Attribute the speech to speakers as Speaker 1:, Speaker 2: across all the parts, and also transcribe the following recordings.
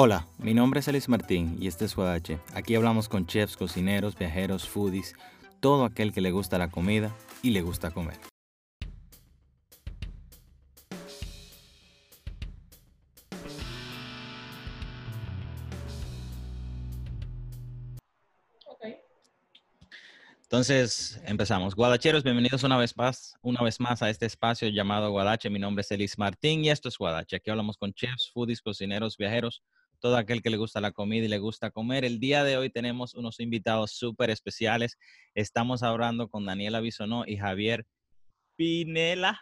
Speaker 1: Hola, mi nombre es Elis Martín y este es Guadache. Aquí hablamos con chefs, cocineros, viajeros, foodies, todo aquel que le gusta la comida y le gusta comer. Entonces, empezamos. Guadacheros, bienvenidos una vez más, una vez más a este espacio llamado Guadache. Mi nombre es Elis Martín y esto es Guadache. Aquí hablamos con chefs, foodies, cocineros, viajeros, todo aquel que le gusta la comida y le gusta comer. El día de hoy tenemos unos invitados súper especiales. Estamos hablando con Daniela Bisonó y Javier Pinela.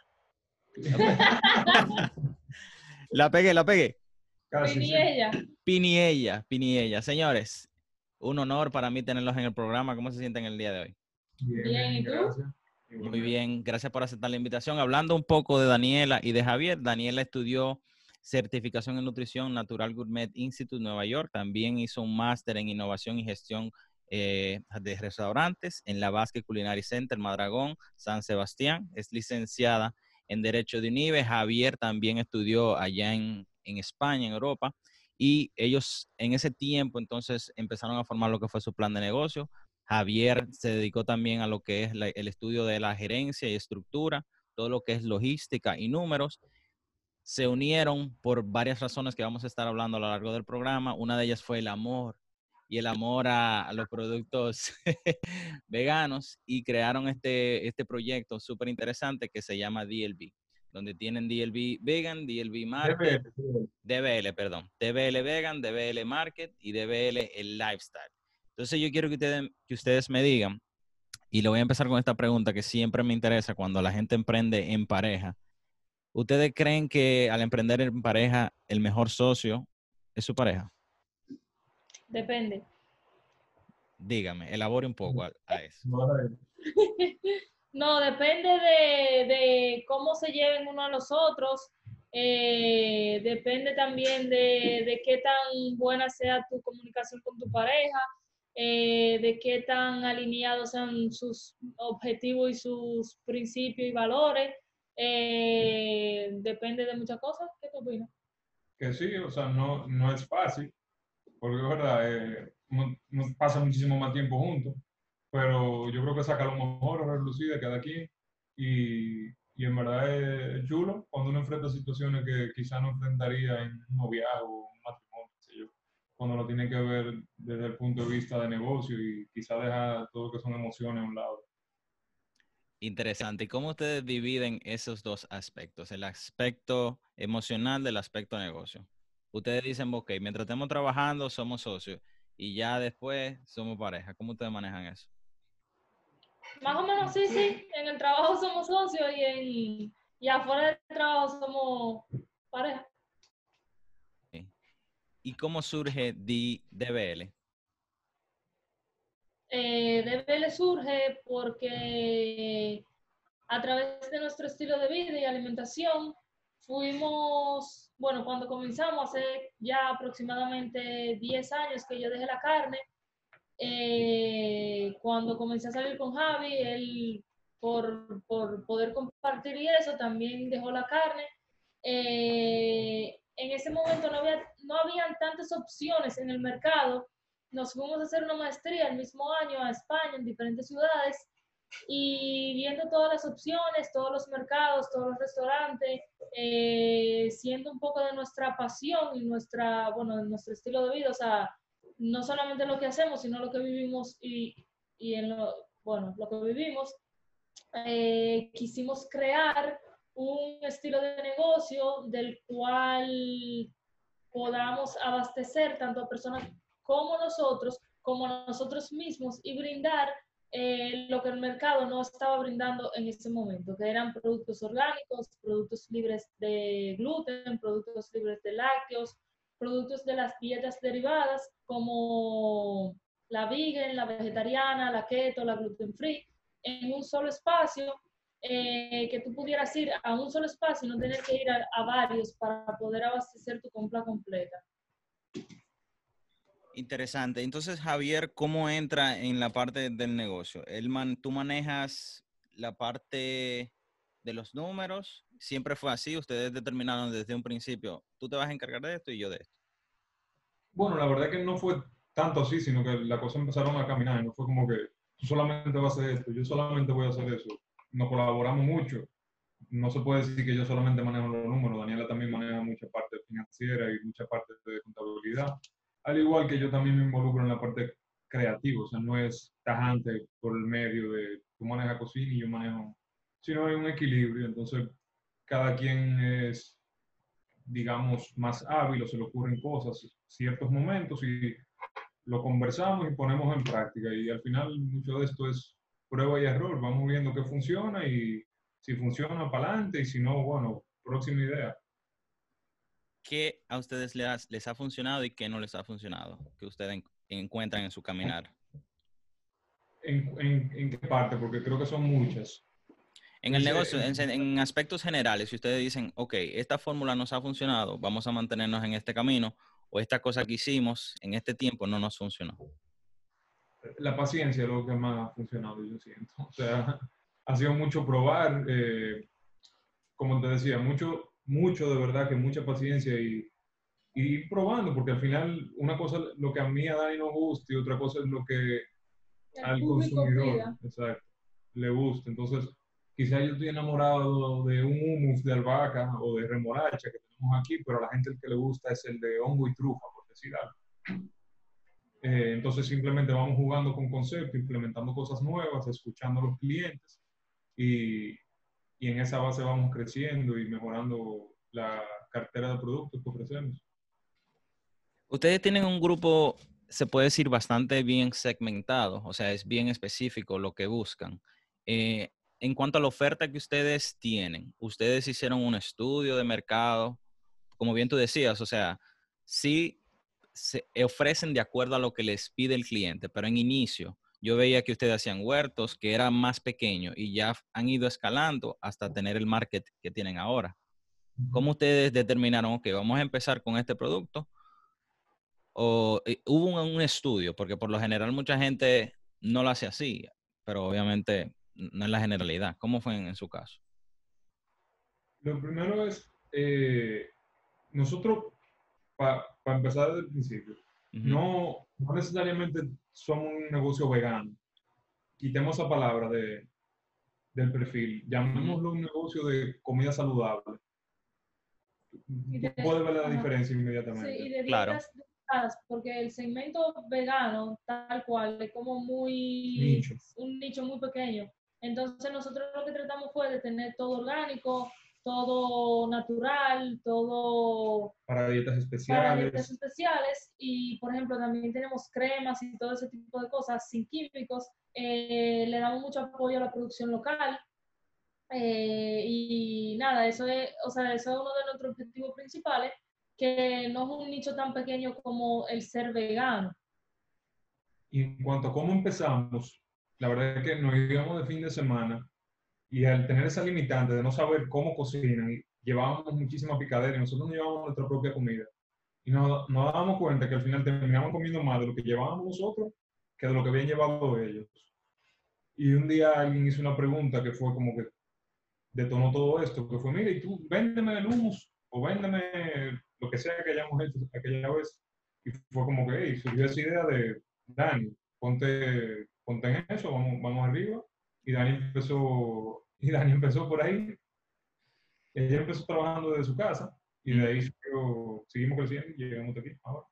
Speaker 1: la pegué, la pegué.
Speaker 2: Piniella.
Speaker 1: Piniella, Piniella. Señores, un honor para mí tenerlos en el programa. ¿Cómo se sienten el día de hoy?
Speaker 2: Bien, ¿y tú?
Speaker 3: gracias.
Speaker 1: Muy bien, gracias por aceptar la invitación. Hablando un poco de Daniela y de Javier, Daniela estudió certificación en nutrición Natural Gourmet Institute Nueva York. También hizo un máster en innovación y gestión eh, de restaurantes en la Basque Culinary Center Madragón, San Sebastián. Es licenciada en Derecho de UNIBE. Javier también estudió allá en, en España, en Europa. Y ellos en ese tiempo entonces empezaron a formar lo que fue su plan de negocio. Javier se dedicó también a lo que es el estudio de la gerencia y estructura, todo lo que es logística y números. Se unieron por varias razones que vamos a estar hablando a lo largo del programa. Una de ellas fue el amor y el amor a, a los productos veganos y crearon este, este proyecto súper interesante que se llama DLB, donde tienen DLB Vegan, DLB Market,
Speaker 3: DBL,
Speaker 1: DBL, perdón. DBL Vegan, DBL Market y DBL el Lifestyle. Entonces yo quiero que ustedes, que ustedes me digan, y le voy a empezar con esta pregunta que siempre me interesa cuando la gente emprende en pareja. ¿Ustedes creen que al emprender en pareja el mejor socio es su pareja?
Speaker 2: Depende.
Speaker 1: Dígame, elabore un poco a, a eso.
Speaker 3: no
Speaker 2: depende de, de cómo se lleven uno a los otros. eh, depende también de, de qué tan buena sea tu comunicación con tu pareja, eh, de qué tan alineados sean sus objetivos y sus principios y valores. Eh, depende de muchas cosas. ¿Qué tú opinas?
Speaker 3: Que sí, o sea, no, no es fácil, porque es verdad, eh, uno pasa muchísimo más tiempo juntos, pero yo creo que saca lo mejor relucir de cada quien y, y en verdad es chulo cuando uno enfrenta situaciones que quizás no enfrentaría en un noviazgo un matrimonio, sé yo, cuando lo tiene que ver desde el punto de vista de negocio y quizás deja todo lo que son emociones a un lado.
Speaker 1: Interesante. ¿Y cómo ustedes dividen esos dos aspectos? El aspecto emocional del aspecto negocio. Ustedes dicen, ok, mientras estemos trabajando somos socios y ya después somos pareja. ¿Cómo ustedes manejan eso?
Speaker 2: Más o menos sí, sí. En el trabajo somos socios y, en, y afuera del trabajo somos pareja.
Speaker 1: ¿Y cómo surge DBL?
Speaker 2: Eh, DBL surge porque a través de nuestro estilo de vida y alimentación fuimos, bueno, cuando comenzamos hace ya aproximadamente 10 años que yo dejé la carne, eh, cuando comencé a salir con Javi, él por, por poder compartir y eso también dejó la carne. Eh, en ese momento no, había, no habían tantas opciones en el mercado. Nos fuimos a hacer una maestría el mismo año a España, en diferentes ciudades, y viendo todas las opciones, todos los mercados, todos los restaurantes, eh, siendo un poco de nuestra pasión y nuestra, bueno, nuestro estilo de vida, o sea, no solamente lo que hacemos, sino lo que vivimos y, y en lo, bueno, lo que vivimos, eh, quisimos crear un estilo de negocio del cual podamos abastecer tanto a personas como nosotros, como nosotros mismos y brindar eh, lo que el mercado no estaba brindando en ese momento, que eran productos orgánicos, productos libres de gluten, productos libres de lácteos, productos de las dietas derivadas como la vegan, la vegetariana, la keto, la gluten free, en un solo espacio, eh, que tú pudieras ir a un solo espacio y no tener que ir a, a varios para poder abastecer tu compra completa.
Speaker 1: Interesante. Entonces, Javier, ¿cómo entra en la parte del negocio? El man, ¿Tú manejas la parte de los números? ¿Siempre fue así? ¿Ustedes determinaron desde un principio, tú te vas a encargar de esto y yo de esto?
Speaker 3: Bueno, la verdad es que no fue tanto así, sino que las cosas empezaron a caminar. No fue como que tú solamente vas a hacer esto, yo solamente voy a hacer eso. Nos colaboramos mucho. No se puede decir que yo solamente manejo los números. Daniela también maneja mucha parte financiera y mucha parte de contabilidad. Al igual que yo también me involucro en la parte creativa. O sea, no es tajante por el medio de tú manejas cocina y yo manejo, sino hay un equilibrio. Entonces, cada quien es, digamos, más hábil o se le ocurren cosas, ciertos momentos y lo conversamos y ponemos en práctica. Y al final mucho de esto es prueba y error. Vamos viendo qué funciona y si funciona para adelante y si no, bueno, próxima idea.
Speaker 1: ¿Qué a ustedes les, les ha funcionado y qué no les ha funcionado? Que ustedes encuentran en su caminar.
Speaker 3: ¿En, en, qué parte? Porque creo que son muchas.
Speaker 1: En el negocio, en, en, aspectos generales, si ustedes dicen, ok, esta fórmula nos ha funcionado, vamos a mantenernos en este camino, o esta cosa que hicimos en este tiempo no nos funcionó?
Speaker 3: La paciencia es lo que más ha funcionado, yo siento. O sea, ha sido mucho probar, eh, como te decía, mucho, mucho de verdad, que mucha paciencia y, y ir probando, porque al final una cosa lo que a mí a Dani no gusta y otra cosa es lo que al consumidor exacto, le gusta. Entonces, quizás yo estoy enamorado de un hummus de albahaca o de remolacha que tenemos aquí, pero a la gente el que le gusta es el de hongo y trufa, por decir algo. Eh, entonces simplemente vamos jugando con conceptos, implementando cosas nuevas, escuchando a los clientes y, y en esa base vamos creciendo y mejorando la cartera de productos que ofrecemos.
Speaker 1: Ustedes tienen un grupo, se puede decir, bastante bien segmentado, o sea, es bien específico lo que buscan. Eh, en cuanto a la oferta que ustedes tienen, ustedes hicieron un estudio de mercado, como bien tú decías, o sea, sí se ofrecen de acuerdo a lo que les pide el cliente, pero en inicio yo veía que ustedes hacían huertos que eran más pequeños y ya han ido escalando hasta tener el market que tienen ahora. ¿Cómo ustedes determinaron, ok, vamos a empezar con este producto? ¿O eh, hubo un, un estudio? Porque por lo general mucha gente no lo hace así, pero obviamente no es la generalidad. ¿Cómo fue en, su caso?
Speaker 3: Lo primero es, eh, nosotros, para empezar desde el principio, no, no, necesariamente somos un negocio vegano. Quitemos esa palabra de, del perfil, llamémoslo un negocio de comida saludable. Puede ver la diferencia inmediatamente.
Speaker 2: Sí, y de claro porque el segmento vegano, tal cual, es como muy un nicho muy pequeño. Entonces nosotros lo que tratamos fue de tener todo orgánico, todo natural, todo...
Speaker 3: Para dietas especiales. Para
Speaker 2: dietas especiales y, por ejemplo, también tenemos cremas y todo ese tipo de cosas sin químicos. Eh, le damos mucho apoyo a la producción local. Eh, y nada, eso es, o sea, eso es uno de nuestros objetivos principales, que no es un nicho tan pequeño como el ser vegano.
Speaker 3: Y en cuanto a cómo empezamos, la verdad es que nos íbamos de fin de semana y al tener esa limitante de no saber cómo cocinan, llevábamos muchísima picadera y nosotros no llevábamos nuestra propia comida. Y nos, nos dábamos cuenta que al final terminábamos comiendo más de lo que llevábamos nosotros que de lo que habían llevado ellos. Y un día alguien hizo una pregunta que fue como que detonó todo esto, que fue, mire, y tú véndeme el humus o véndeme lo que sea que hayamos hecho aquella vez. Y fue como que, hey, surgió esa idea de, Dani, ponte ponte en eso, vamos, vamos arriba. Y Dani empezó, y Dani empezó por ahí. Ella empezó trabajando desde su casa y de ahí seguimos creciendo y llegamos aquí ahora.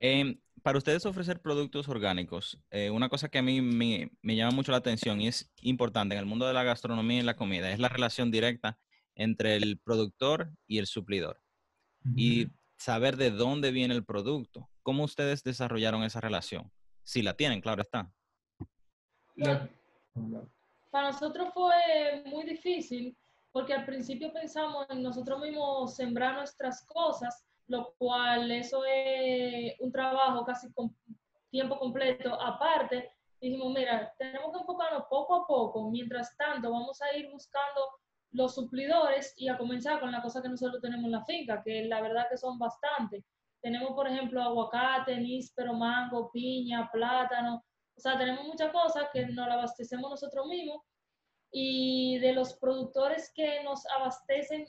Speaker 1: Em, para ustedes ofrecer productos orgánicos, eh, una cosa que a mí me, me, llama mucho la atención y es importante en el mundo de la gastronomía y la comida es la relación directa entre el productor y el suplidor. Y saber de dónde viene el producto. ¿Cómo ustedes desarrollaron esa relación? Si la tienen, claro está.
Speaker 2: Para nosotros fue muy difícil porque al principio pensamos en nosotros mismos sembrar nuestras cosas, lo cual eso es un trabajo casi con tiempo completo. Aparte, dijimos, mira, tenemos que enfocarnos poco a poco, mientras tanto vamos a ir buscando los suplidores y a comenzar con la cosa que nosotros tenemos en la finca, que la verdad que son bastantes. Tenemos, por ejemplo, aguacate, níspero, mango, piña, plátano. O sea, tenemos muchas cosas que nos abastecemos nosotros mismos. Y de los productores que nos abastecen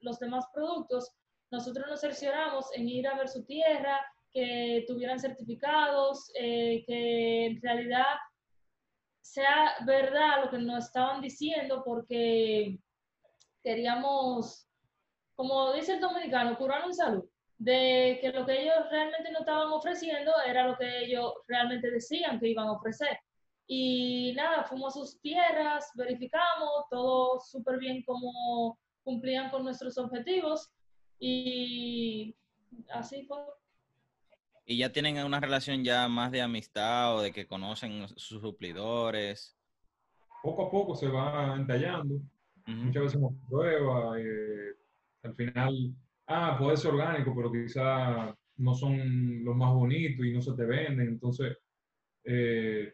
Speaker 2: los demás productos, nosotros nos cercioramos en ir a ver su tierra, que tuvieran certificados, eh, que en realidad sea verdad lo que nos estaban diciendo, porque queríamos, como dice el dominicano, curar en salud, de que lo que ellos realmente no estaban ofreciendo era lo que ellos realmente decían que iban a ofrecer. Y nada, fuimos a sus tierras, verificamos todo súper bien como cumplían con nuestros objetivos y así fue.
Speaker 1: ¿Y ya tienen una relación ya más de amistad o de que conocen sus suplidores?
Speaker 3: Poco a poco se va entallando. Muchas veces hacemos pruebas. Eh, al final, ah, puede ser orgánico, pero quizá no son los más bonitos y no se te venden. Entonces, eh,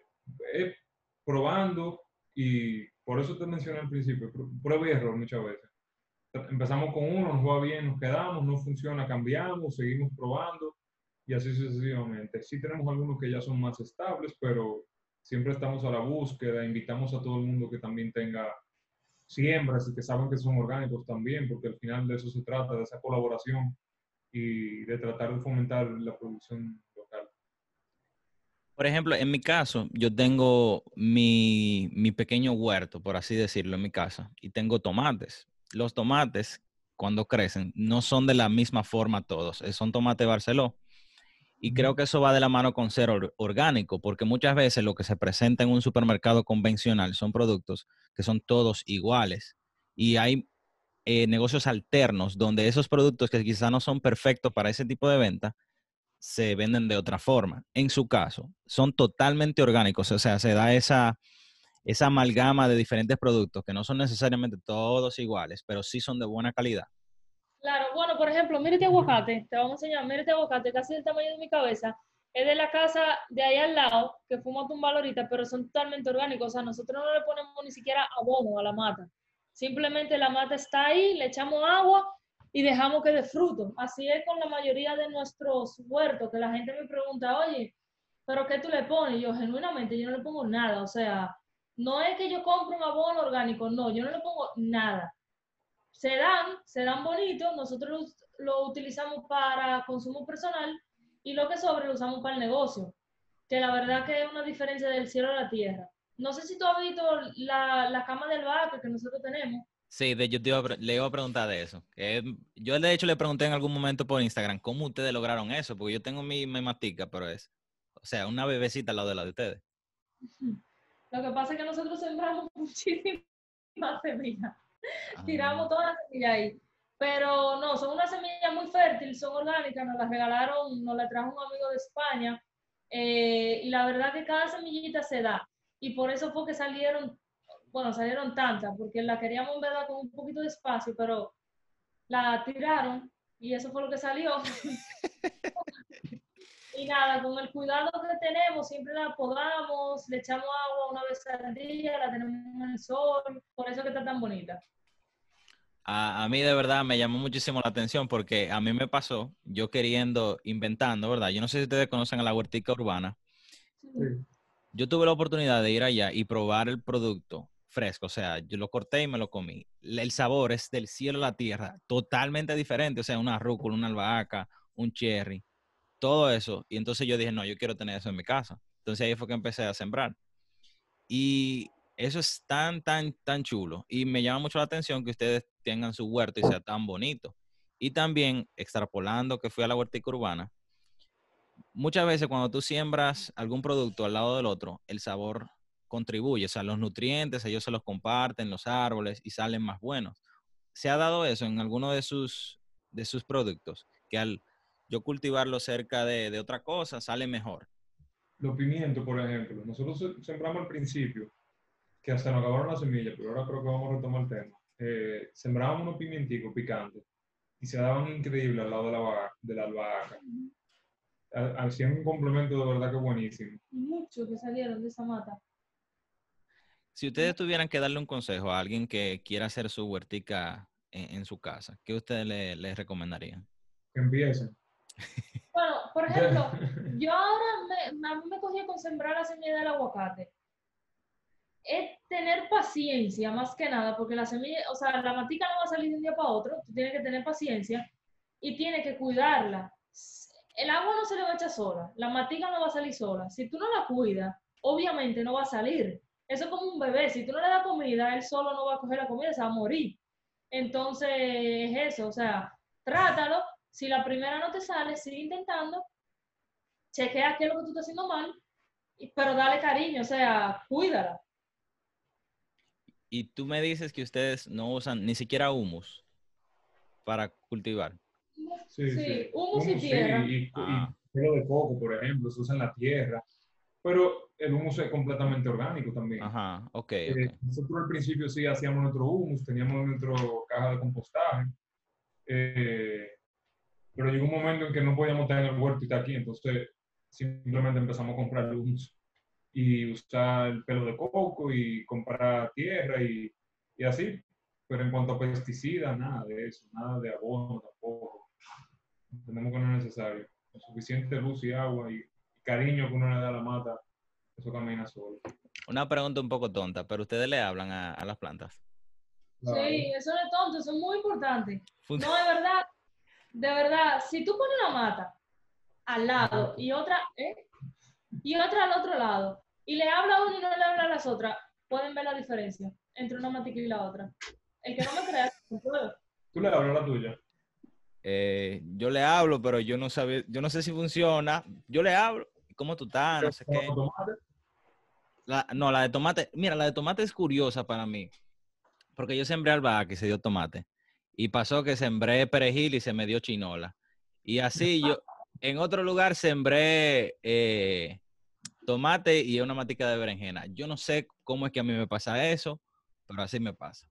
Speaker 3: probando y por eso te mencioné al principio, prueba y error muchas veces. Empezamos con uno, nos va bien, nos quedamos, no funciona, cambiamos, seguimos probando y así sucesivamente. Sí tenemos algunos que ya son más estables, pero siempre estamos a la búsqueda, invitamos a todo el mundo que también tenga siembras y que saben que son orgánicos también, porque al final de eso se trata, de esa colaboración y de tratar de fomentar la producción local.
Speaker 1: Por ejemplo, en mi caso, yo tengo mi, mi pequeño huerto, por así decirlo, en mi casa, y tengo tomates. Los tomates, cuando crecen, no son de la misma forma todos, son tomate Barceló y creo que eso va de la mano con ser orgánico, porque muchas veces lo que se presenta en un supermercado convencional son productos que son todos iguales. Y hay eh, negocios alternos donde esos productos que quizá no son perfectos para ese tipo de venta, se venden de otra forma. En su caso, son totalmente orgánicos, o sea, se da esa, esa amalgama de diferentes productos que no son necesariamente todos iguales, pero sí son de buena calidad.
Speaker 2: Claro, bueno, por ejemplo, mire este aguacate, te vamos a enseñar, mire este aguacate, casi del tamaño de mi cabeza, es de la casa de ahí al lado, que fuimos a pero son totalmente orgánicos, o sea, nosotros no le ponemos ni siquiera abono a la mata, simplemente la mata está ahí, le echamos agua y dejamos que dé fruto. Así es con la mayoría de nuestros huertos, que la gente me pregunta, oye, ¿pero qué tú le pones? yo, genuinamente, yo no le pongo nada, o sea, no es que yo compre un abono orgánico, no, yo no le pongo nada se dan, se dan bonitos, nosotros lo utilizamos para consumo personal y lo que sobre lo usamos para el negocio, que la verdad que es una diferencia del cielo a la tierra. No sé si tú has visto la, la cama del vaca que nosotros tenemos.
Speaker 1: Sí, de, yo le iba a preguntar de eso. yo de hecho le pregunté en algún momento por Instagram, ¿cómo ustedes lograron eso? Porque yo tengo mi, mi matica, pero es, o sea, una bebecita al lado de la de ustedes.
Speaker 2: Lo que pasa es que nosotros sembramos muchísimas semillas. Tiramos todas las semillas ahí. Pero no, son unas semillas muy fértiles, son orgánicas, nos las regalaron, nos las trajo un amigo de España. Eh, y la verdad que cada semillita se da. Y por eso fue que salieron, bueno, salieron tantas, porque la queríamos verdad con un poquito de espacio, pero la tiraron y eso fue lo que salió. y nada, con el cuidado que tenemos, siempre la podamos, le echamos agua una vez al día, la tenemos en el sol, por eso que está tan bonita.
Speaker 1: A, mí de verdad me llamó muchísimo la atención porque a mí me pasó, yo queriendo, inventando, ¿verdad? Yo no sé si ustedes conocen a la huertica urbana. Yo tuve la oportunidad de ir allá y probar el producto fresco, o sea, yo lo corté y me lo comí. El sabor es del cielo a la tierra, totalmente diferente, o sea, una rúcula, una albahaca, un cherry todo eso. Y entonces yo dije, no, yo quiero tener eso en mi casa. Entonces ahí fue que empecé a sembrar. Y eso es tan, tan, tan chulo. Y me llama mucho la atención que ustedes tengan su huerto y sea tan bonito. Y también, extrapolando que fui a la huertica urbana, muchas veces cuando tú siembras algún producto al lado del otro, el sabor contribuye. O sea, los nutrientes, ellos se los comparten, los árboles, y salen más buenos. ¿Se ha dado eso en alguno de sus, de sus productos? Que al yo cultivarlo cerca de, otra cosa, sale mejor.
Speaker 3: Los pimientos, por ejemplo. Nosotros sembramos al principio, que hasta nos acabaron las semillas, pero ahora creo que vamos a retomar el tema. Eh, sembrábamos unos pimienticos picantes y se daban increíbles al lado de la, de la albahaca. Hacían un complemento de verdad que buenísimo.
Speaker 2: Muchos que salieron de esa mata.
Speaker 1: Si ustedes tuvieran que darle un consejo a alguien que quiera hacer su huertica en, su casa, ¿qué ustedes le, le recomendarían?
Speaker 3: Que empiecen.
Speaker 2: Bueno, por ejemplo, yo ahora me, a mí me cogí con sembrar la semilla del aguacate. Es tener paciencia más que nada, porque la semilla, o sea, la matica no va a salir de un día para otro, tú tienes que tener paciencia. y tiene que cuidarla. El agua no se le va a echar sola, la matica no va a salir sola. Si tú no la cuidas, obviamente no va a salir. Eso es como un bebé, si tú no le das comida, él solo no va a coger la comida, se va a morir. Entonces, es eso, o sea, trátalo. Si la primera no te sale, sigue intentando. Chequea qué es lo que tú estás haciendo mal, pero dale cariño, o sea, cuídala.
Speaker 1: Y tú me dices que ustedes no usan ni siquiera humus para cultivar.
Speaker 2: Sí, sí, humus, y tierra.
Speaker 3: y, ah. de coco, por ejemplo, se usa en la tierra. Pero el humus es completamente orgánico también.
Speaker 1: Ajá, ok.
Speaker 3: Eh, nosotros al principio sí hacíamos nuestro humus, teníamos nuestra caja de compostaje. Eh, pero llegó un momento en que no podíamos tener el huerto y está aquí, entonces simplemente empezamos a comprar humus y usar el pelo de coco y comprar tierra y, y así. Pero en cuanto a pesticidas, nada de eso, nada de abono tampoco. Entendemos que no es necesario. suficiente luz y agua y, cariño que uno le da a la mata, eso camina solo.
Speaker 1: Una pregunta un poco tonta, pero ustedes le hablan a, a las plantas.
Speaker 2: Sí, eso no es tonto, eso es muy importante. No, de verdad, de verdad, si tú pones una mata al lado y otra, ¿eh? y otra al otro lado, y le habla a uno y no le habla a las otras, pueden ver la diferencia entre una matica y la otra. El que no me crea, no puedo.
Speaker 3: ¿Tú le hablas a la tuya?
Speaker 1: Eh, yo le hablo, pero yo no sabía, yo no sé si funciona. Yo le hablo, ¿cómo tú estás? No sé qué. La, no, la de tomate, mira, la de tomate es curiosa para mí, porque yo sembré albahaca y se dio tomate. Y pasó que sembré perejil y se me dio chinola. Y así yo, en otro lugar sembré eh, tomate y una matica de berenjena. Yo no sé cómo es que a mí me pasa eso, pero así me pasa.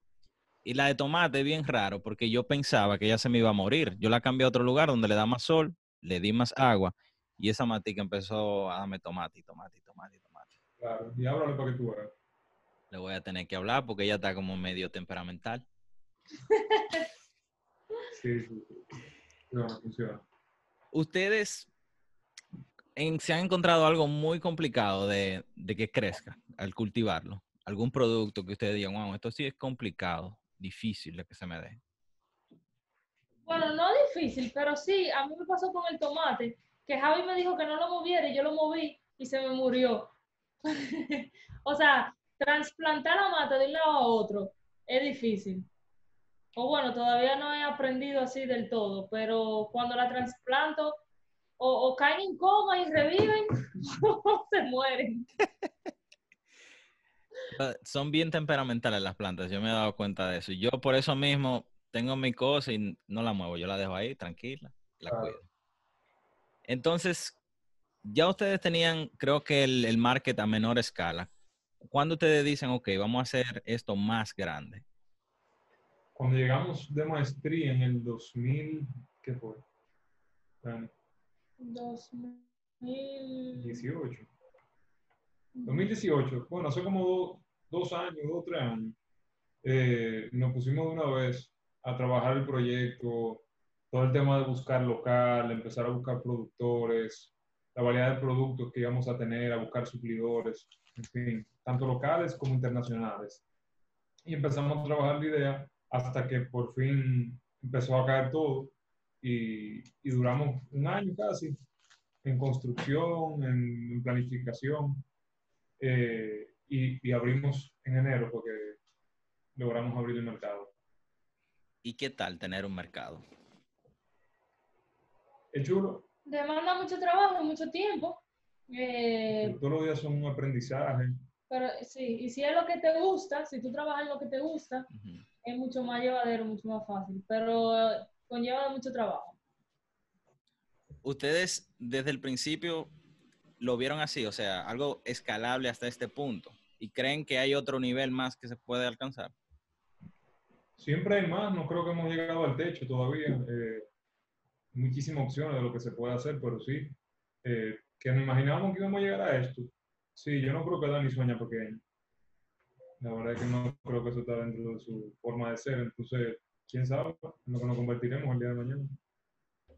Speaker 1: Y la de tomate es bien raro porque yo pensaba que ella se me iba a morir. Yo la cambié a otro lugar donde le da más sol, le di más agua y esa matica empezó a darme tomate y tomate y tomate y tomate.
Speaker 3: Claro, y háblale para que tú veas.
Speaker 1: Le voy a tener que hablar porque ella está como medio temperamental.
Speaker 3: Sí, sí, sí. No, funciona.
Speaker 1: Ustedes se han encontrado algo muy complicado de, de que crezca al cultivarlo. Algún producto que ustedes digan, wow, esto sí es complicado difícil de que se me dé?
Speaker 2: Bueno, no difícil, pero sí, a mí me pasó con el tomate, que Javi me dijo que no lo moviera y yo lo moví y se me murió. o sea, trasplantar la mata de un lado a otro es difícil. O bueno, todavía no he aprendido así del todo, pero cuando la trasplanto, o, o caen en coma y reviven, o se mueren.
Speaker 1: son bien temperamentales las plantas, yo me he dado cuenta de eso. Yo por eso mismo tengo mi cosa y no la muevo, yo la dejo ahí tranquila, la cuido. Entonces, ya ustedes tenían, creo que el, el market a menor escala. ¿Cuándo ustedes dicen, ok, vamos a hacer esto más grande?
Speaker 3: Cuando llegamos de maestría en el 2000, ¿qué fue?
Speaker 2: 2018.
Speaker 3: 2018, bueno, hace como dos, años, dos, tres años, eh, nos pusimos de una vez a trabajar el proyecto, todo el tema de buscar local, empezar a buscar productores, la variedad de productos que íbamos a tener, a buscar suplidores, en fin, tanto locales como internacionales. Y empezamos a trabajar la idea hasta que por fin empezó a caer todo y, y duramos un año casi en construcción, en planificación eh, y, abrimos en enero porque logramos abrir el mercado.
Speaker 1: ¿Y qué tal tener un mercado?
Speaker 3: Es chulo.
Speaker 2: Demanda mucho trabajo, mucho tiempo. Eh,
Speaker 3: todos los días son un aprendizaje.
Speaker 2: Pero sí, y si es lo que te gusta, si tú trabajas en lo que te gusta, es mucho más llevadero, mucho más fácil, pero conlleva mucho trabajo.
Speaker 1: Ustedes desde el principio lo vieron así, o sea, algo escalable hasta este punto y creen que hay otro nivel más que se puede alcanzar?
Speaker 3: Siempre hay más, no creo que hemos llegado al techo todavía. Eh, muchísimas opciones de lo que se puede hacer, pero sí, eh, que nos imaginábamos que íbamos a llegar a esto. Sí, yo no creo que Dani sueña pequeño. La verdad es que no creo que eso está dentro de su forma de ser. Entonces, quién sabe en lo que nos convertiremos el día de mañana.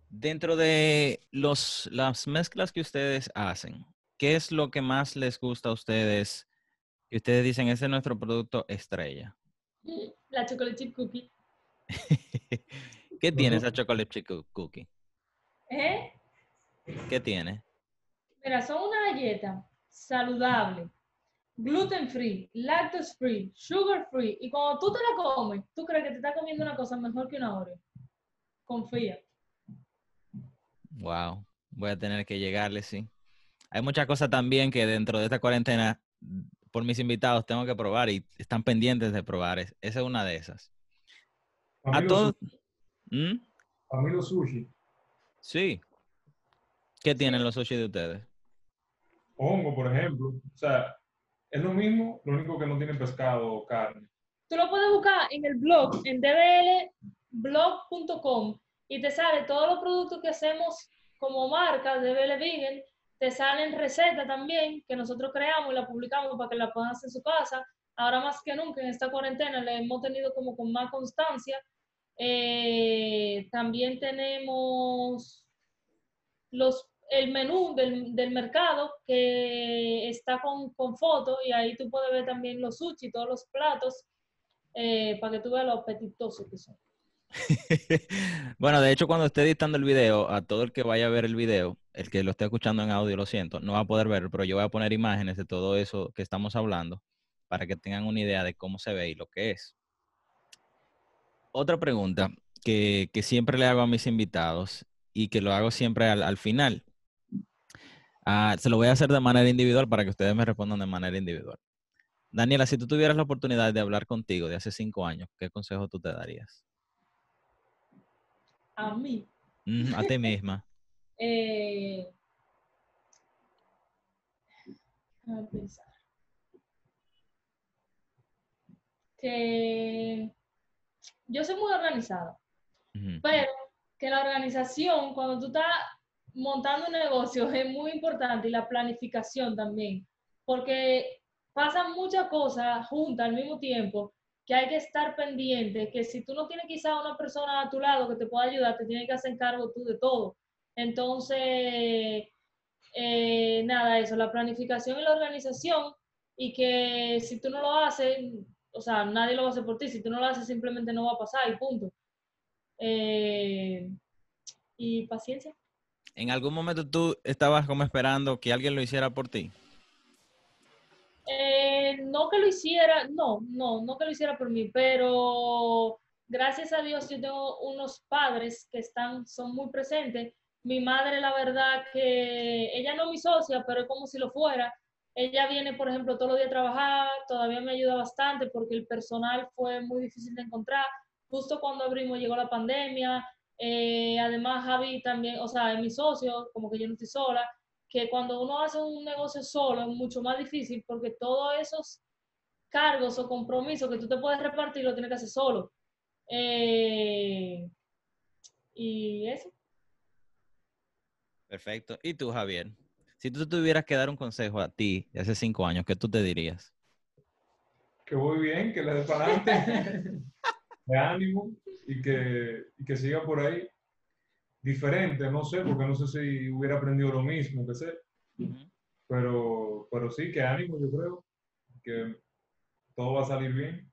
Speaker 1: Dentro de los, las mezclas que ustedes hacen, ¿qué es lo que más les gusta a ustedes? Que ustedes dicen, ese es nuestro producto estrella.
Speaker 2: La chocolate chip cookie.
Speaker 1: ¿Qué tiene esa chocolate chip coo- cookie?
Speaker 2: ¿Eh?
Speaker 1: ¿Qué tiene?
Speaker 2: Mira, son una galleta saludable, gluten free, lactose free, sugar free. Y cuando tú te la comes, tú crees que te estás comiendo una cosa mejor que una Oreo. Confía.
Speaker 1: Wow, voy a tener que llegarle, sí. Hay muchas cosas también que dentro de esta cuarentena, por mis invitados, tengo que probar y están pendientes de probar. Es- Esa es una de esas.
Speaker 3: A
Speaker 1: todos. ¿Mm?
Speaker 3: a mí los sushi,
Speaker 1: Sí. ¿Qué tienen los sushi de ustedes?
Speaker 3: hongo, por ejemplo. O sea, es lo mismo, lo único que no tiene pescado o carne.
Speaker 2: Tú lo puedes buscar en el blog, en dblblog.com y te sale todos los productos que hacemos como marca DBL Vegan. Te salen recetas también que nosotros creamos y la publicamos para que la puedan hacer en su casa. Ahora más que nunca en esta cuarentena le hemos tenido como con más constancia. Eh, también tenemos los, el menú del, del mercado que está con, con fotos y ahí tú puedes ver también los sushi, todos los platos, eh, para que tú veas lo apetitosos que son.
Speaker 1: bueno, de hecho, cuando esté editando el video, a todo el que vaya a ver el video, el que lo esté escuchando en audio, lo siento, no va a poder verlo, pero yo voy a poner imágenes de todo eso que estamos hablando para que tengan una idea de cómo se ve y lo que es. Otra pregunta que, que siempre le hago a mis invitados y que lo hago siempre al, al final. Ah, se lo voy a hacer de manera individual para que ustedes me respondan de manera individual. Daniela, si tú tuvieras la oportunidad de hablar contigo de hace cinco años, ¿qué consejo tú te darías?
Speaker 2: A mí,
Speaker 1: Mm, a ti misma.
Speaker 2: eh, déjame pensar. Que yo soy muy organizada. Pero que la organización, cuando tú estás montando un negocio, es muy importante y la planificación también, porque pasan muchas cosas juntas al mismo tiempo que hay que estar pendiente, que si tú no tienes quizá una persona a tu lado que te pueda ayudar, te tienes que hacer cargo tú de todo. Entonces, eh, nada, eso, la planificación y la organización y que si tú no lo haces, o sea, nadie lo va a hacer por ti, si tú no lo haces simplemente no va a pasar y punto. Eh, y paciencia.
Speaker 1: ¿En algún momento tú estabas como esperando que alguien lo hiciera por ti?
Speaker 2: Eh, no que lo hiciera, no, no, no que lo hiciera por mí, pero gracias a Dios yo tengo unos padres que están, son muy presentes. Mi madre, la verdad que ella no es mi socia, pero es como si lo fuera. Ella viene, por ejemplo, todos los días a trabajar, todavía me ayuda bastante porque el personal fue muy difícil de encontrar. Justo cuando abrimos llegó la pandemia. Eh, además, Javi también, o sea, es mi socio, como que yo no estoy sola que cuando uno hace un negocio solo es mucho más difícil porque todos esos cargos o compromisos que tú te puedes repartir lo tienes que hacer solo. Eh, y eso.
Speaker 1: Perfecto. ¿Y tú, Javier? Si tú tuvieras que dar un consejo a ti de hace cinco años, ¿qué tú te dirías?
Speaker 3: Que voy bien, que le dé para adelante, de ánimo y que, y que siga por ahí. Diferente, no sé, porque no sé si hubiera aprendido lo mismo que sé, pero, pero sí, que ánimo, yo creo, que todo va a salir bien.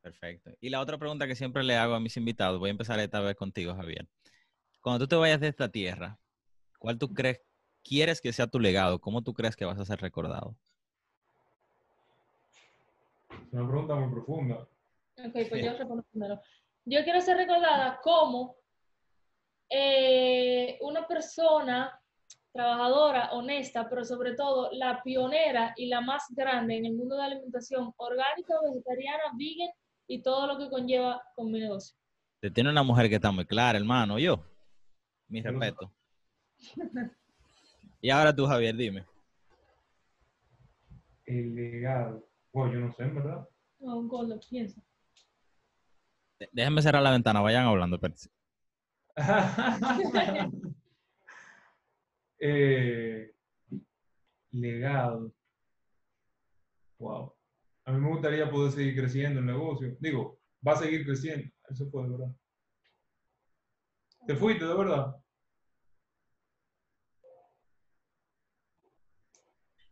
Speaker 1: Perfecto. Y la otra pregunta que siempre le hago a mis invitados, voy a empezar esta vez contigo, Javier. Cuando tú te vayas de esta tierra, ¿cuál tú crees, quieres que sea tu legado? ¿Cómo tú crees que vas a ser recordado?
Speaker 3: Es una pregunta muy profunda.
Speaker 2: Ok, pues yo respondo primero. Yo quiero ser recordada como eh, una persona trabajadora, honesta, pero sobre todo la pionera y la más grande en el mundo de la alimentación orgánica, vegetariana, vegan y todo lo que conlleva con mi negocio.
Speaker 1: Te tiene una mujer que está muy clara, hermano, yo. Mi respeto. Y ahora tú, Javier, dime.
Speaker 3: El legado. Bueno, yo no sé, verdad.
Speaker 2: No, un piensa.
Speaker 1: Déjenme cerrar la ventana, vayan hablando. espérense.
Speaker 3: Eh, legado. Wow. A mí me gustaría poder seguir creciendo el negocio. Digo, va a seguir creciendo. Eso fue de verdad. ¿Te fuiste de verdad?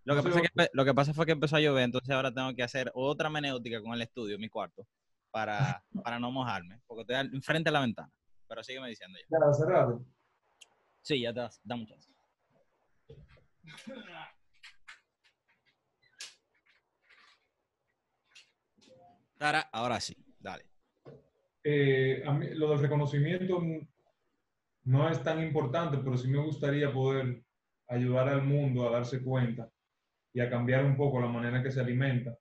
Speaker 1: Que, pasa que lo que pasa fue que empezó a llover, entonces ahora tengo que hacer otra menéutica con el estudio, mi cuarto, para, para no mojarme, porque estoy al- enfrente de la ventana. pero sígueme diciendo ya.
Speaker 3: Ya, hace rato.
Speaker 1: Sí, ya te das, da muchas. Tara, ahora sí, dale.
Speaker 3: Eh, a mí, lo del reconocimiento no es tan importante, pero sí me gustaría poder ayudar al mundo a darse cuenta y a cambiar un poco la manera en que se alimenta.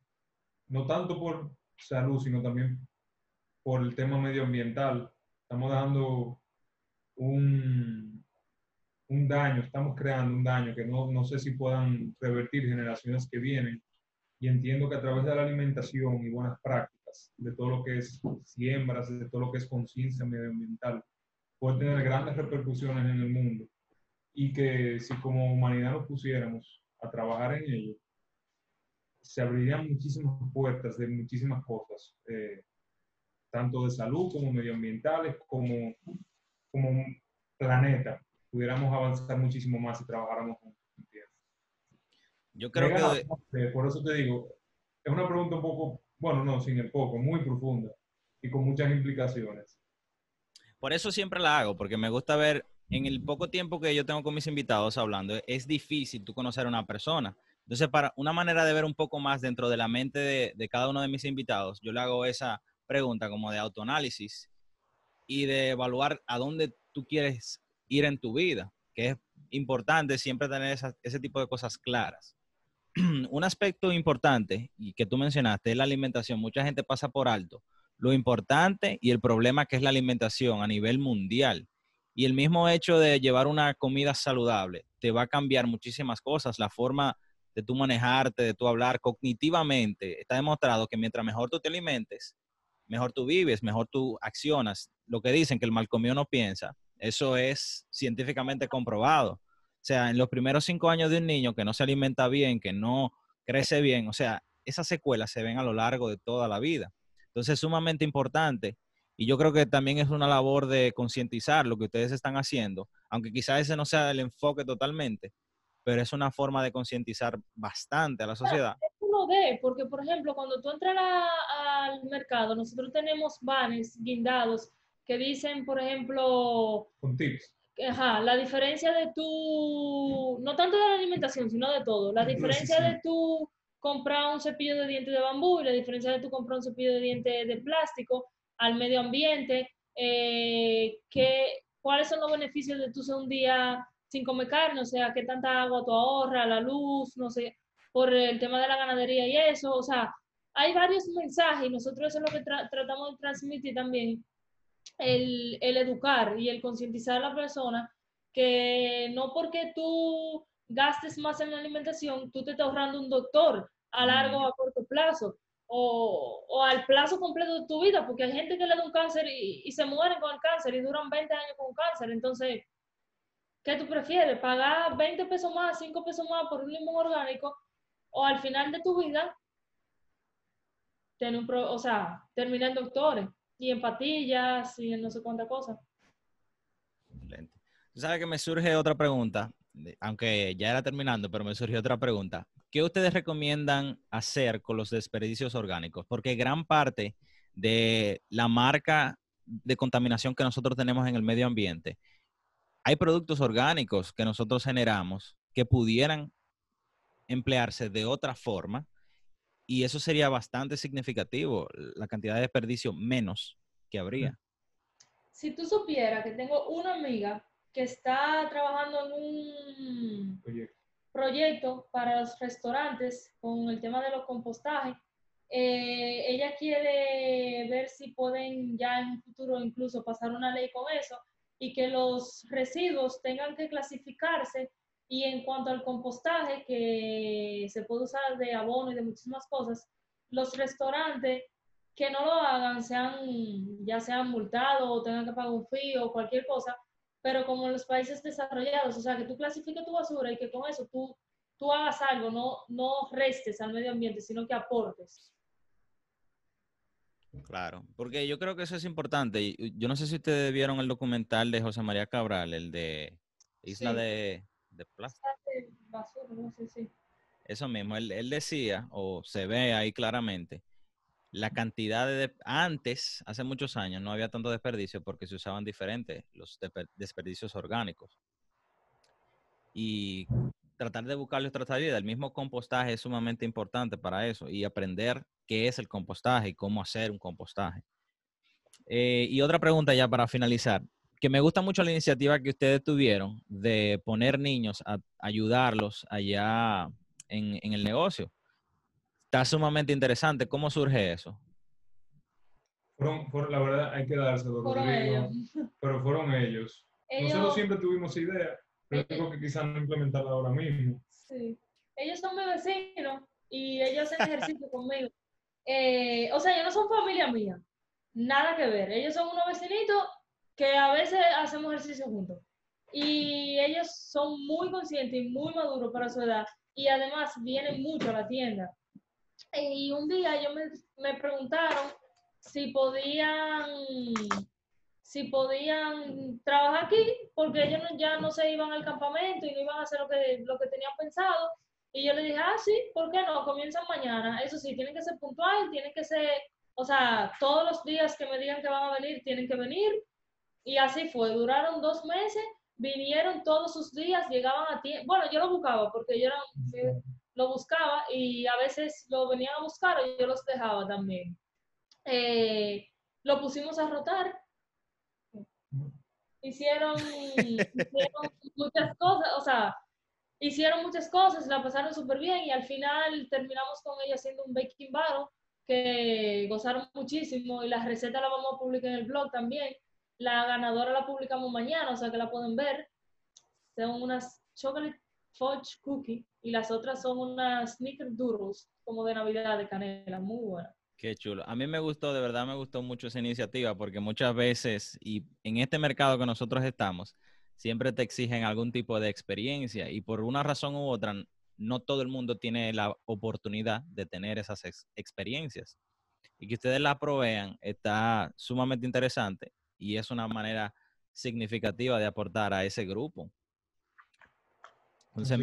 Speaker 3: No tanto por salud, sino también por el tema medioambiental. Estamos dando un, un daño, estamos creando un daño que no, no sé si puedan revertir generaciones que vienen. Y entiendo que a través de la alimentación y buenas prácticas, de todo lo que es siembras, de todo lo que es conciencia medioambiental, puede tener grandes repercusiones en el mundo. Y que si como humanidad nos pusiéramos a trabajar en ello, se abrirían muchísimas puertas de muchísimas cosas, eh, tanto de salud como medioambientales, como, como un planeta. Pudiéramos avanzar muchísimo más si trabajáramos juntos.
Speaker 1: Yo creo que...
Speaker 3: De... Por eso te digo, es una pregunta un poco, bueno, no, sin el poco, muy profunda y con muchas implicaciones.
Speaker 1: Por eso siempre la hago, porque me gusta ver, en el poco tiempo que yo tengo con mis invitados hablando, es difícil tú conocer a una persona. Entonces, para una manera de ver un poco más dentro de la mente de, cada uno de mis invitados, yo le hago esa pregunta como de autoanálisis y de evaluar a dónde tú quieres ir en tu vida, que es importante siempre tener ese tipo de cosas claras. Un aspecto importante y que tú mencionaste es la alimentación. Mucha gente pasa por alto lo importante y el problema que es la alimentación a nivel mundial. Y el mismo hecho de llevar una comida saludable te va a cambiar muchísimas cosas, la forma de tú manejarte, de tú hablar cognitivamente. Está demostrado que mientras mejor tú te alimentes, mejor tú vives, mejor tú accionas. Lo que dicen que el mal comido no piensa, eso es científicamente comprobado. O sea, en los primeros cinco años de un niño que no se alimenta bien, que no crece bien, o sea, esas secuelas se ven a lo largo de toda la vida. Entonces, es sumamente importante. Y yo creo que también es una labor de concientizar lo que ustedes están haciendo, aunque quizás ese no sea el enfoque totalmente, pero es una forma de concientizar bastante a la sociedad.
Speaker 2: Es uno de, porque por ejemplo, cuando tú entras al mercado, nosotros tenemos banners guindados que dicen, por ejemplo,
Speaker 3: con tips.
Speaker 2: Ajá, la diferencia de tu, no tanto de la alimentación, sino de todo, la diferencia de tu comprar un cepillo de dientes de bambú y la diferencia de tu comprar un cepillo de dientes de plástico al medio ambiente, eh, que, cuáles son los beneficios de tú ser un día sin comer carne, o sea, qué tanta agua tú ahorras, la luz, no sé, por el tema de la ganadería y eso, o sea, hay varios mensajes y nosotros eso es lo que tratamos de transmitir también, el, el educar y el concientizar a la persona que no porque tú gastes más en la alimentación, tú te estás ahorrando un doctor a largo o a corto plazo o, o, al plazo completo de tu vida, porque hay gente que le da un cáncer y, y se mueren con el cáncer y duran 20 años con cáncer. Entonces, ¿Qué tú prefieres? ¿Pagar 20 pesos más, 5 pesos más por un limón orgánico? ¿O al final de tu vida, tener un o sea, terminar en doctores y en patillas y en no sé cuántas cosas?
Speaker 1: Excelente. ¿Sabes que me surge otra pregunta? Aunque ya era terminando, pero me surgió otra pregunta. ¿Qué ustedes recomiendan hacer con los desperdicios orgánicos? Porque gran parte de la marca de contaminación que nosotros tenemos en el medio ambiente hay productos orgánicos que nosotros generamos que pudieran emplearse de otra forma y eso sería bastante significativo, la cantidad de desperdicio menos que habría.
Speaker 2: Si tú supieras que tengo una amiga que está trabajando en un proyecto, proyecto para los restaurantes con el tema de los compostajes, eh, ella quiere ver si pueden ya en un futuro incluso pasar una ley con eso y que los residuos tengan que clasificarse y en cuanto al compostaje, que se puede usar de abono y de muchísimas cosas, los restaurantes que no lo hagan, sean, ya sean multados o tengan que pagar un fee o cualquier cosa, pero como en los países desarrollados, o sea, que tú clasifiques tu basura y que con eso tú, tú hagas algo, no, no restes al medio ambiente, sino que aportes.
Speaker 1: Claro, porque yo creo que eso es importante. Yo no sé si ustedes vieron el documental de José María Cabral, el de Isla de, de Plástico. Eso mismo, él, él, decía, o se ve ahí claramente, la cantidad de... Antes, hace muchos años, no había tanto desperdicio porque se usaban diferentes los desperdicios orgánicos. Y tratar de buscarle otra salida. El mismo compostaje es sumamente importante para eso y aprender qué es el compostaje y cómo hacer un compostaje. Eh, y otra pregunta ya para finalizar, que me gusta mucho la iniciativa que ustedes tuvieron de poner niños a ayudarlos allá en, en el negocio. Está sumamente interesante. ¿Cómo surge eso?
Speaker 3: Fueron, la verdad, hay que dárselo, fueron ellos. pero fueron ellos. Nosotros siempre tuvimos idea, pero tengo que quizás no implementarla ahora mismo.
Speaker 2: Sí. Ellos son mis vecinos y ellos hacen ejercicio conmigo. Eh, o sea, ellos no son familia mía, nada que ver. Ellos son unos vecinitos que a veces hacemos ejercicio juntos. Y ellos son muy conscientes y muy maduros para su edad. Y además vienen mucho a la tienda. Y un día ellos me, preguntaron si podían si podían trabajar aquí, porque ellos ya no se iban al campamento y no iban a hacer lo que, lo que tenían pensado. Y yo les dije, ah, sí, ¿por qué no? Comienzan mañana. Eso sí, tienen que ser puntual, tienen que ser, o sea, todos los días que me digan que van a venir, tienen que venir. Y así fue, duraron dos meses, vinieron todos sus días, llegaban a tiempo. Bueno, yo lo buscaba porque yo era, lo buscaba y a veces lo venían a buscar y yo los dejaba también. Eh, lo pusimos a rotar. Hicieron, muchas cosas, o sea, hicieron muchas cosas, la pasaron súper bien y al final terminamos con ella haciendo un baking battle que gozaron muchísimo y la receta la vamos a publicar en el blog también. La ganadora la publicamos mañana, o sea que la pueden ver. Son unas chocolate fudge cookie y las otras son unas sneaker doodles como de Navidad de canela, muy buenas.
Speaker 1: Qué chulo. A mí me gustó, de verdad me gustó mucho esa iniciativa porque muchas veces, y en este mercado que nosotros estamos, siempre te exigen algún tipo de experiencia y por una razón u otra, no todo el mundo tiene la oportunidad de tener esas experiencias. Y que ustedes la provean está sumamente interesante y es una manera significativa de aportar a ese grupo. Entonces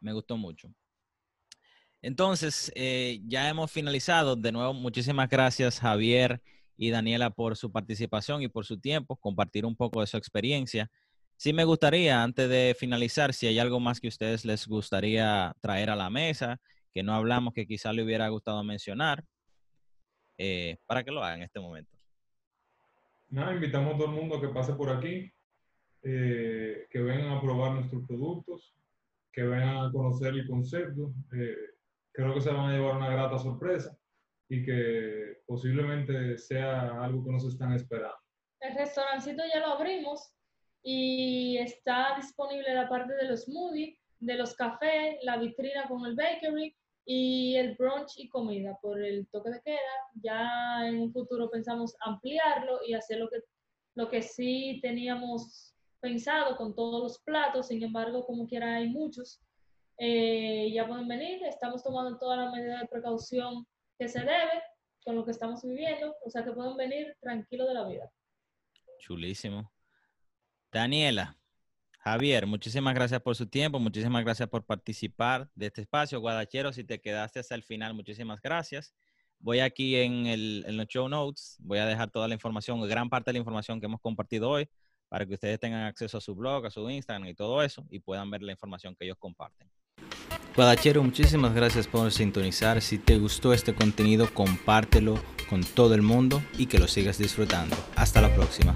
Speaker 1: me, gustó mucho. Entonces, eh, ya hemos finalizado. De nuevo, muchísimas gracias Javier y Daniela por su participación y por su tiempo, compartir un poco de su experiencia. Sí me gustaría, antes de finalizar, si hay algo más que ustedes les gustaría traer a la mesa, que no hablamos, que quizá le hubiera gustado mencionar, eh, para que lo hagan en este momento.
Speaker 3: Nada, invitamos a todo el mundo a que pase por aquí, eh, que vengan a probar nuestros productos, que vengan a conocer el concepto. Creo que se van a llevar una grata sorpresa y que posiblemente sea algo que no se están esperando.
Speaker 2: El restaurancito ya lo abrimos y está disponible la parte de los smoothies, de los cafés, la vitrina con el bakery y el brunch y comida por el toque de queda. Ya en un futuro pensamos ampliarlo y hacer lo que, lo que sí teníamos pensado con todos los platos, sin embargo, como quiera hay muchos. Eh, ya pueden venir, estamos tomando todas las medidas de precaución que se debe con lo que estamos viviendo, o sea que pueden venir tranquilos de la vida.
Speaker 1: Chulísimo. Daniela, Javier, muchísimas gracias por su tiempo, muchísimas gracias por participar de este espacio. Guadachero, si te quedaste hasta el final, muchísimas gracias. Voy aquí en, el, en los show notes, voy a dejar toda la información, gran parte de la información que hemos compartido hoy para que ustedes tengan acceso a su blog, a su Instagram y todo eso y puedan ver la información que ellos comparten. Guadachero, muchísimas gracias por sintonizar. Si te gustó este contenido, compártelo con todo el mundo y que lo sigas disfrutando. Hasta la próxima.